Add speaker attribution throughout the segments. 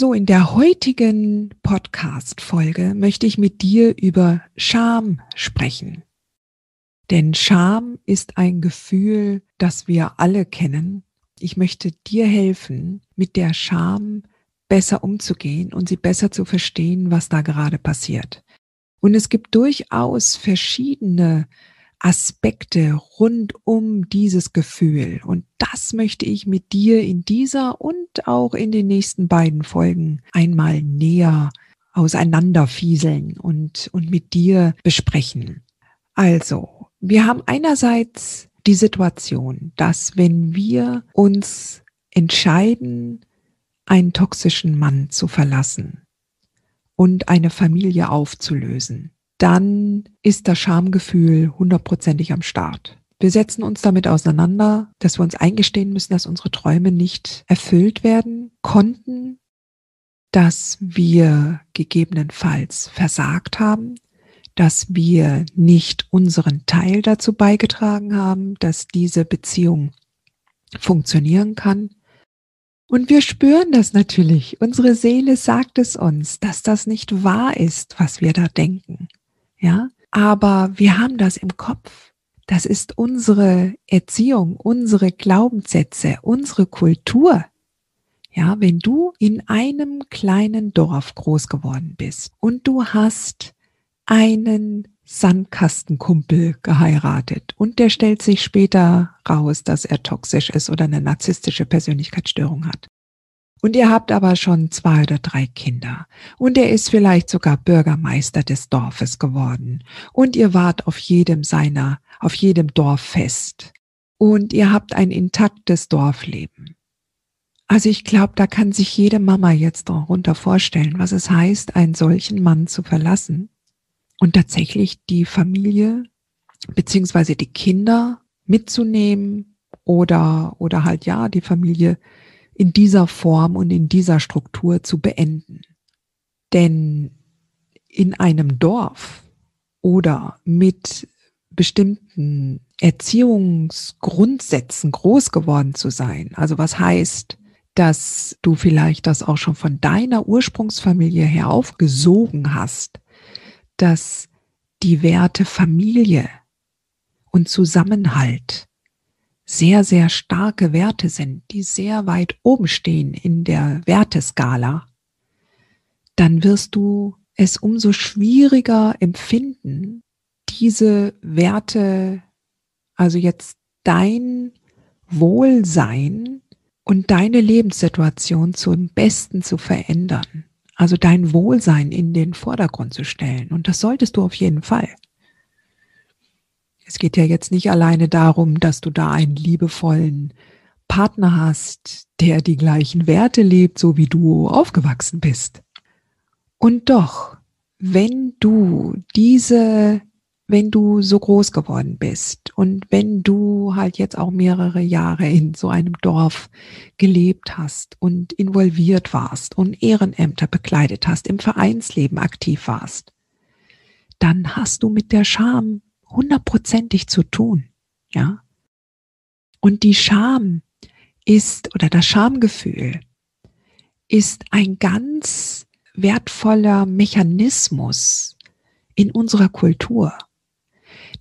Speaker 1: So, in der heutigen Podcast-Folge möchte ich mit dir über Scham sprechen. Denn Scham ist ein Gefühl, das wir alle kennen. Ich möchte dir helfen, mit der Scham besser umzugehen und sie besser zu verstehen, was da gerade passiert. Und es gibt durchaus verschiedene Aspekte rund um dieses Gefühl. Und das möchte ich mit dir in dieser und auch in den nächsten beiden Folgen einmal näher auseinanderfieseln und, und mit dir besprechen. Also, wir haben einerseits die Situation, dass wenn wir uns entscheiden, einen toxischen Mann zu verlassen und eine Familie aufzulösen, dann ist das Schamgefühl hundertprozentig am Start. Wir setzen uns damit auseinander, dass wir uns eingestehen müssen, dass unsere Träume nicht erfüllt werden konnten, dass wir gegebenenfalls versagt haben, dass wir nicht unseren Teil dazu beigetragen haben, dass diese Beziehung funktionieren kann. Und wir spüren das natürlich. Unsere Seele sagt es uns, dass das nicht wahr ist, was wir da denken ja, aber wir haben das im Kopf. Das ist unsere Erziehung, unsere Glaubenssätze, unsere Kultur. Ja, wenn du in einem kleinen Dorf groß geworden bist und du hast einen Sandkastenkumpel geheiratet und der stellt sich später raus, dass er toxisch ist oder eine narzisstische Persönlichkeitsstörung hat. Und ihr habt aber schon zwei oder drei Kinder. Und er ist vielleicht sogar Bürgermeister des Dorfes geworden. Und ihr wart auf jedem seiner, auf jedem Dorffest. Und ihr habt ein intaktes Dorfleben. Also ich glaube, da kann sich jede Mama jetzt darunter vorstellen, was es heißt, einen solchen Mann zu verlassen und tatsächlich die Familie beziehungsweise die Kinder mitzunehmen oder, oder halt ja, die Familie in dieser Form und in dieser Struktur zu beenden. Denn in einem Dorf oder mit bestimmten Erziehungsgrundsätzen groß geworden zu sein, also was heißt, dass du vielleicht das auch schon von deiner Ursprungsfamilie her aufgesogen hast, dass die Werte Familie und Zusammenhalt sehr, sehr starke Werte sind, die sehr weit oben stehen in der Werteskala, dann wirst du es umso schwieriger empfinden, diese Werte, also jetzt dein Wohlsein und deine Lebenssituation zum Besten zu verändern. Also dein Wohlsein in den Vordergrund zu stellen. Und das solltest du auf jeden Fall. Es geht ja jetzt nicht alleine darum, dass du da einen liebevollen Partner hast, der die gleichen Werte lebt, so wie du aufgewachsen bist. Und doch, wenn du diese, wenn du so groß geworden bist und wenn du halt jetzt auch mehrere Jahre in so einem Dorf gelebt hast und involviert warst und Ehrenämter bekleidet hast, im Vereinsleben aktiv warst, dann hast du mit der Scham hundertprozentig zu tun, ja. Und die Scham ist, oder das Schamgefühl ist ein ganz wertvoller Mechanismus in unserer Kultur.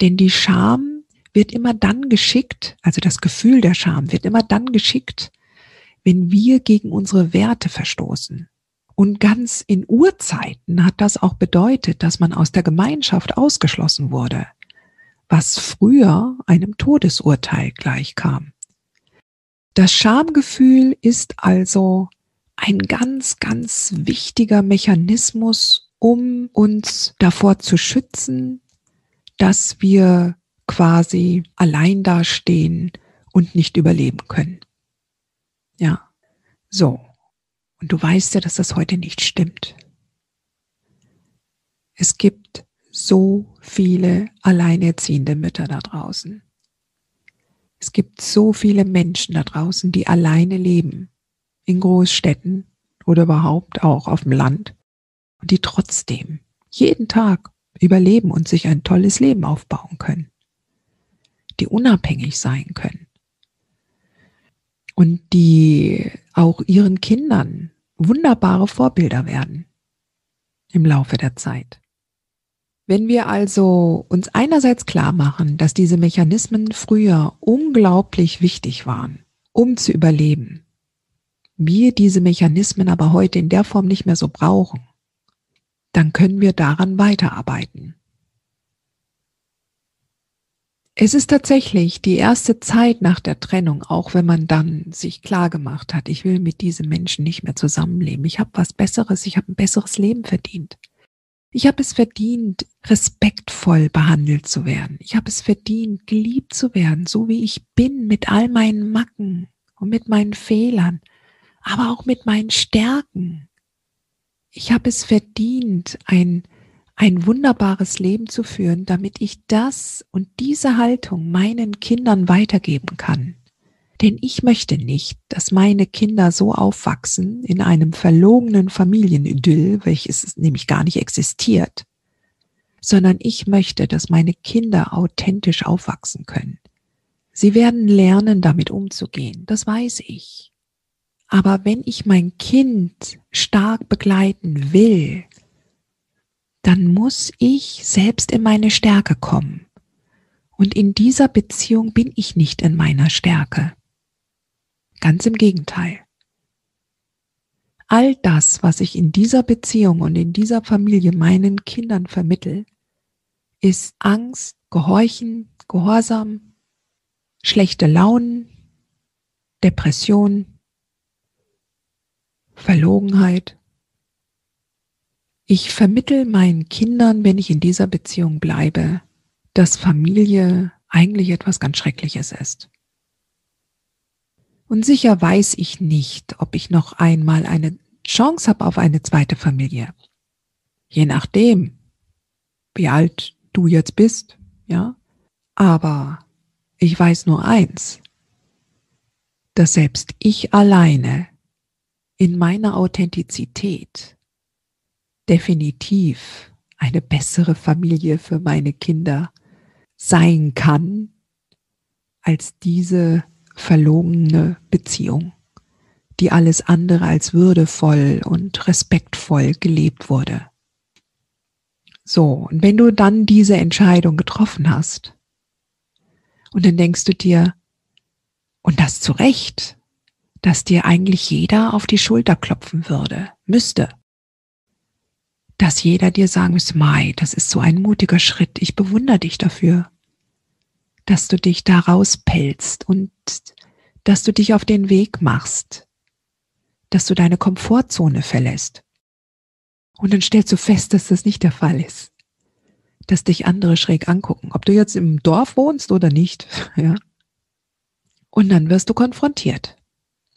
Speaker 1: Denn die Scham wird immer dann geschickt, also das Gefühl der Scham wird immer dann geschickt, wenn wir gegen unsere Werte verstoßen. Und ganz in Urzeiten hat das auch bedeutet, dass man aus der Gemeinschaft ausgeschlossen wurde was früher einem Todesurteil gleichkam. Das Schamgefühl ist also ein ganz, ganz wichtiger Mechanismus, um uns davor zu schützen, dass wir quasi allein dastehen und nicht überleben können. Ja, so. Und du weißt ja, dass das heute nicht stimmt. Es gibt so viele alleinerziehende Mütter da draußen. Es gibt so viele Menschen da draußen, die alleine leben, in Großstädten oder überhaupt auch auf dem Land, und die trotzdem jeden Tag überleben und sich ein tolles Leben aufbauen können, die unabhängig sein können und die auch ihren Kindern wunderbare Vorbilder werden im Laufe der Zeit. Wenn wir also uns einerseits klar machen, dass diese Mechanismen früher unglaublich wichtig waren, um zu überleben, wir diese Mechanismen aber heute in der Form nicht mehr so brauchen, dann können wir daran weiterarbeiten. Es ist tatsächlich die erste Zeit nach der Trennung, auch wenn man dann sich klar gemacht hat, ich will mit diesem Menschen nicht mehr zusammenleben. Ich habe was Besseres, ich habe ein besseres Leben verdient. Ich habe es verdient, respektvoll behandelt zu werden. Ich habe es verdient, geliebt zu werden, so wie ich bin, mit all meinen Macken und mit meinen Fehlern, aber auch mit meinen Stärken. Ich habe es verdient, ein ein wunderbares Leben zu führen, damit ich das und diese Haltung meinen Kindern weitergeben kann. Denn ich möchte nicht, dass meine Kinder so aufwachsen in einem verlogenen Familienidyll, welches nämlich gar nicht existiert, sondern ich möchte, dass meine Kinder authentisch aufwachsen können. Sie werden lernen, damit umzugehen, das weiß ich. Aber wenn ich mein Kind stark begleiten will, dann muss ich selbst in meine Stärke kommen. Und in dieser Beziehung bin ich nicht in meiner Stärke. Ganz im Gegenteil. All das, was ich in dieser Beziehung und in dieser Familie meinen Kindern vermittel, ist Angst, Gehorchen, Gehorsam, schlechte Launen, Depression, Verlogenheit, ich vermittel meinen Kindern, wenn ich in dieser Beziehung bleibe, dass Familie eigentlich etwas ganz Schreckliches ist. Und sicher weiß ich nicht, ob ich noch einmal eine Chance habe auf eine zweite Familie. Je nachdem, wie alt du jetzt bist, ja. Aber ich weiß nur eins, dass selbst ich alleine in meiner Authentizität definitiv eine bessere Familie für meine Kinder sein kann als diese verlogene Beziehung, die alles andere als würdevoll und respektvoll gelebt wurde. So, und wenn du dann diese Entscheidung getroffen hast, und dann denkst du dir, und das zu Recht, dass dir eigentlich jeder auf die Schulter klopfen würde, müsste, dass jeder dir sagen muss, Mai, das ist so ein mutiger Schritt, ich bewundere dich dafür, dass du dich da rauspelzt und dass du dich auf den Weg machst, dass du deine Komfortzone verlässt. Und dann stellst du fest, dass das nicht der Fall ist, dass dich andere schräg angucken, ob du jetzt im Dorf wohnst oder nicht, ja. Und dann wirst du konfrontiert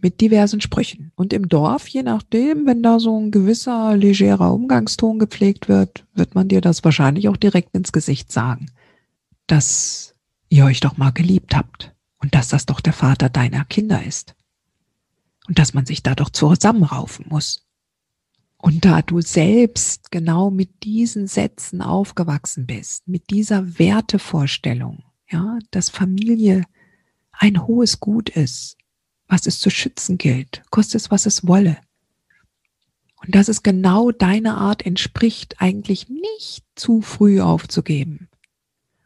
Speaker 1: mit diversen Sprüchen. Und im Dorf, je nachdem, wenn da so ein gewisser legerer Umgangston gepflegt wird, wird man dir das wahrscheinlich auch direkt ins Gesicht sagen, dass ihr euch doch mal geliebt habt und dass das doch der Vater deiner Kinder ist. Und dass man sich da doch zusammenraufen muss. Und da du selbst genau mit diesen Sätzen aufgewachsen bist, mit dieser Wertevorstellung, ja, dass Familie ein hohes Gut ist, was es zu schützen gilt, koste es, was es wolle. Und dass es genau deiner Art entspricht, eigentlich nicht zu früh aufzugeben.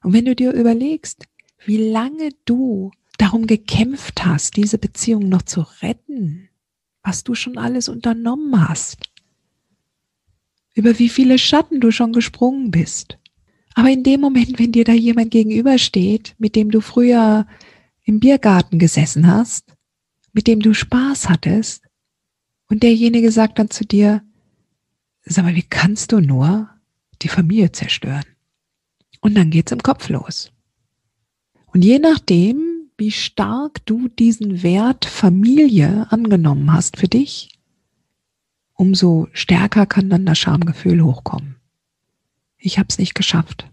Speaker 1: Und wenn du dir überlegst, wie lange du darum gekämpft hast, diese Beziehung noch zu retten, was du schon alles unternommen hast, über wie viele Schatten du schon gesprungen bist. Aber in dem Moment, wenn dir da jemand gegenübersteht, mit dem du früher im Biergarten gesessen hast mit dem du Spaß hattest, Und derjenige sagt dann zu dir, sag mal, wie kannst du nur die Familie zerstören? Und dann geht's im Kopf los. Und je nachdem, wie stark du diesen Wert Familie angenommen hast für dich, umso stärker kann dann das Schamgefühl hochkommen. Ich habe es nicht geschafft.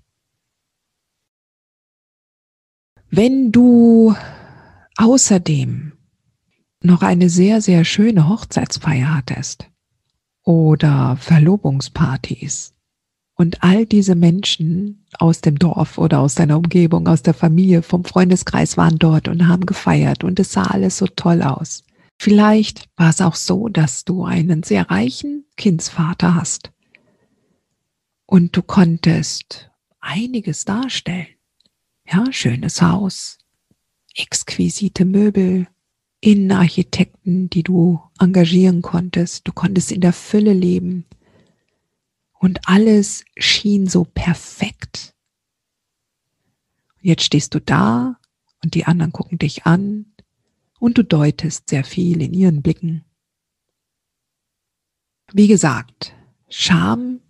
Speaker 1: Wenn du außerdem noch eine sehr, sehr schöne Hochzeitsfeier hattest oder Verlobungspartys und all diese Menschen aus dem Dorf oder aus deiner Umgebung, aus der Familie, vom Freundeskreis waren dort und haben gefeiert und es sah alles so toll aus. Vielleicht war es auch so, dass du einen sehr reichen Kindsvater hast und du konntest einiges darstellen. Ja, schönes Haus, exquisite Möbel, Innenarchitekten, die du engagieren konntest. Du konntest in der Fülle leben. Und alles schien so perfekt. Jetzt stehst du da und die anderen gucken dich an und du deutest sehr viel in ihren Blicken. Wie gesagt, Scham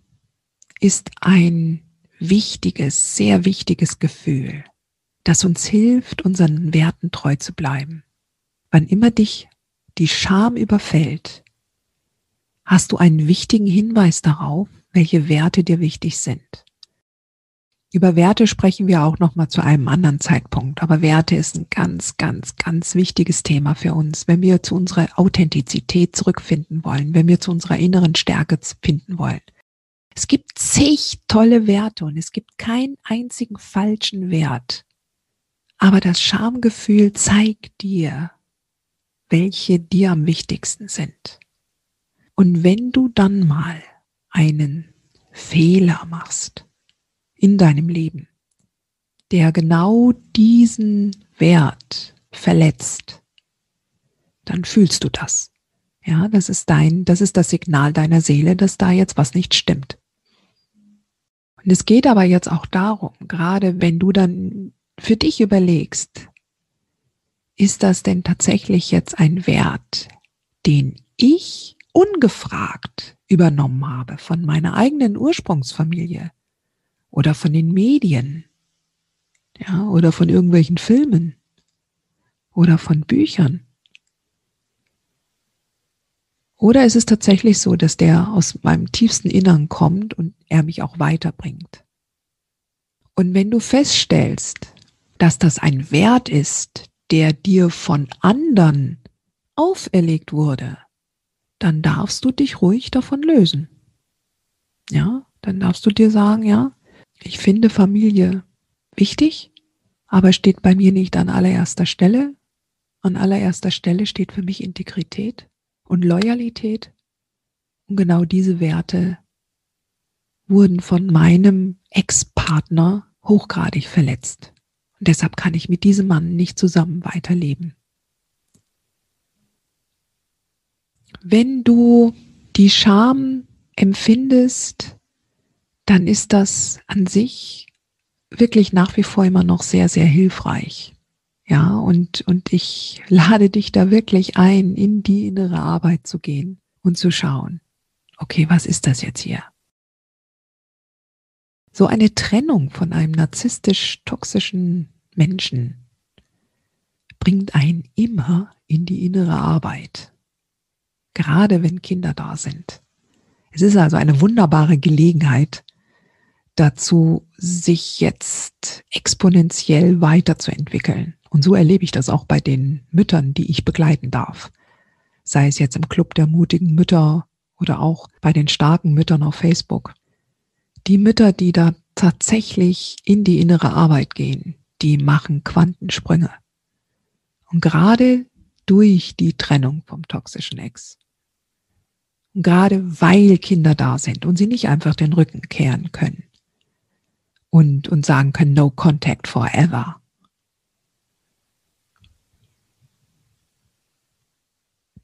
Speaker 1: ist ein wichtiges, sehr wichtiges Gefühl, das uns hilft, unseren Werten treu zu bleiben. Wann immer dich die Scham überfällt, hast du einen wichtigen Hinweis darauf, welche Werte dir wichtig sind. Über Werte sprechen wir auch noch mal zu einem anderen Zeitpunkt, aber Werte ist ein ganz, ganz, ganz wichtiges Thema für uns, wenn wir zu unserer Authentizität zurückfinden wollen, wenn wir zu unserer inneren Stärke finden wollen. Es gibt zig tolle Werte und es gibt keinen einzigen falschen Wert. Aber das Schamgefühl zeigt dir, welche dir am wichtigsten sind. Und wenn du dann mal einen Fehler machst, in deinem Leben, der genau diesen Wert verletzt, dann fühlst du das. Ja, das ist dein, das ist das Signal deiner Seele, dass da jetzt was nicht stimmt. Und es geht aber jetzt auch darum, gerade wenn du dann für dich überlegst, ist das denn tatsächlich jetzt ein Wert, den ich ungefragt übernommen habe von meiner eigenen Ursprungsfamilie? oder von den Medien, ja, oder von irgendwelchen Filmen oder von Büchern. Oder ist es tatsächlich so, dass der aus meinem tiefsten Innern kommt und er mich auch weiterbringt? Und wenn du feststellst, dass das ein Wert ist, der dir von anderen auferlegt wurde, dann darfst du dich ruhig davon lösen. Ja, dann darfst du dir sagen, ja, ich finde Familie wichtig, aber steht bei mir nicht an allererster Stelle. An allererster Stelle steht für mich Integrität und Loyalität. Und genau diese Werte wurden von meinem Ex-Partner hochgradig verletzt. Und deshalb kann ich mit diesem Mann nicht zusammen weiterleben. Wenn du die Scham empfindest, dann ist das an sich wirklich nach wie vor immer noch sehr, sehr hilfreich. Ja, und, und ich lade dich da wirklich ein, in die innere Arbeit zu gehen und zu schauen, okay, was ist das jetzt hier? So eine Trennung von einem narzisstisch toxischen Menschen bringt einen immer in die innere Arbeit. Gerade wenn Kinder da sind. Es ist also eine wunderbare Gelegenheit, dazu, sich jetzt exponentiell weiterzuentwickeln. Und so erlebe ich das auch bei den Müttern, die ich begleiten darf. Sei es jetzt im Club der mutigen Mütter oder auch bei den starken Müttern auf Facebook. Die Mütter, die da tatsächlich in die innere Arbeit gehen, die machen Quantensprünge. Und gerade durch die Trennung vom toxischen Ex. Und gerade weil Kinder da sind und sie nicht einfach den Rücken kehren können, und, und sagen können, no contact forever.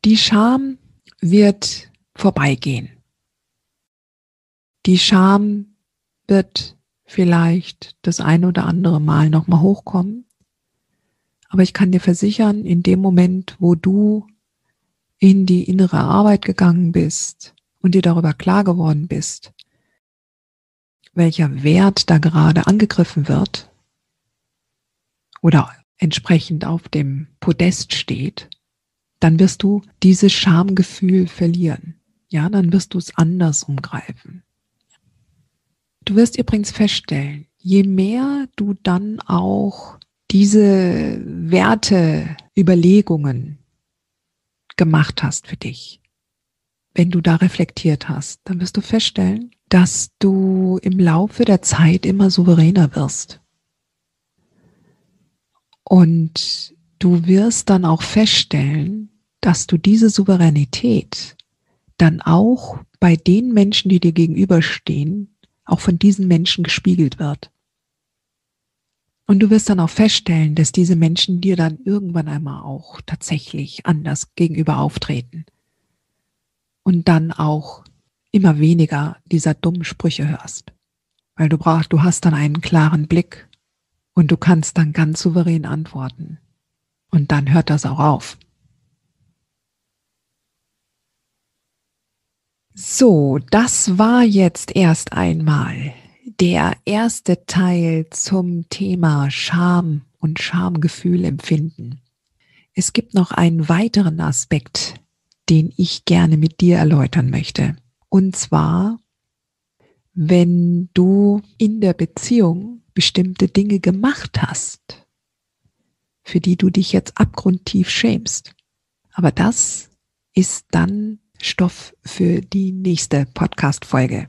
Speaker 1: Die Scham wird vorbeigehen. Die Scham wird vielleicht das ein oder andere Mal nochmal hochkommen. Aber ich kann dir versichern, in dem Moment, wo du in die innere Arbeit gegangen bist und dir darüber klar geworden bist, welcher Wert da gerade angegriffen wird oder entsprechend auf dem Podest steht, dann wirst du dieses Schamgefühl verlieren. Ja, dann wirst du es anders umgreifen. Du wirst übrigens feststellen, je mehr du dann auch diese Werteüberlegungen gemacht hast für dich, wenn du da reflektiert hast, dann wirst du feststellen, dass du im Laufe der Zeit immer souveräner wirst. Und du wirst dann auch feststellen, dass du diese Souveränität dann auch bei den Menschen, die dir gegenüberstehen, auch von diesen Menschen gespiegelt wird. Und du wirst dann auch feststellen, dass diese Menschen dir dann irgendwann einmal auch tatsächlich anders gegenüber auftreten. Und dann auch immer weniger dieser dummen Sprüche hörst. Weil du brauchst, du hast dann einen klaren Blick und du kannst dann ganz souverän antworten. Und dann hört das auch auf. So, das war jetzt erst einmal der erste Teil zum Thema Scham und Schamgefühl empfinden. Es gibt noch einen weiteren Aspekt, den ich gerne mit dir erläutern möchte. Und zwar, wenn du in der Beziehung bestimmte Dinge gemacht hast, für die du dich jetzt abgrundtief schämst. Aber das ist dann Stoff für die nächste Podcast-Folge.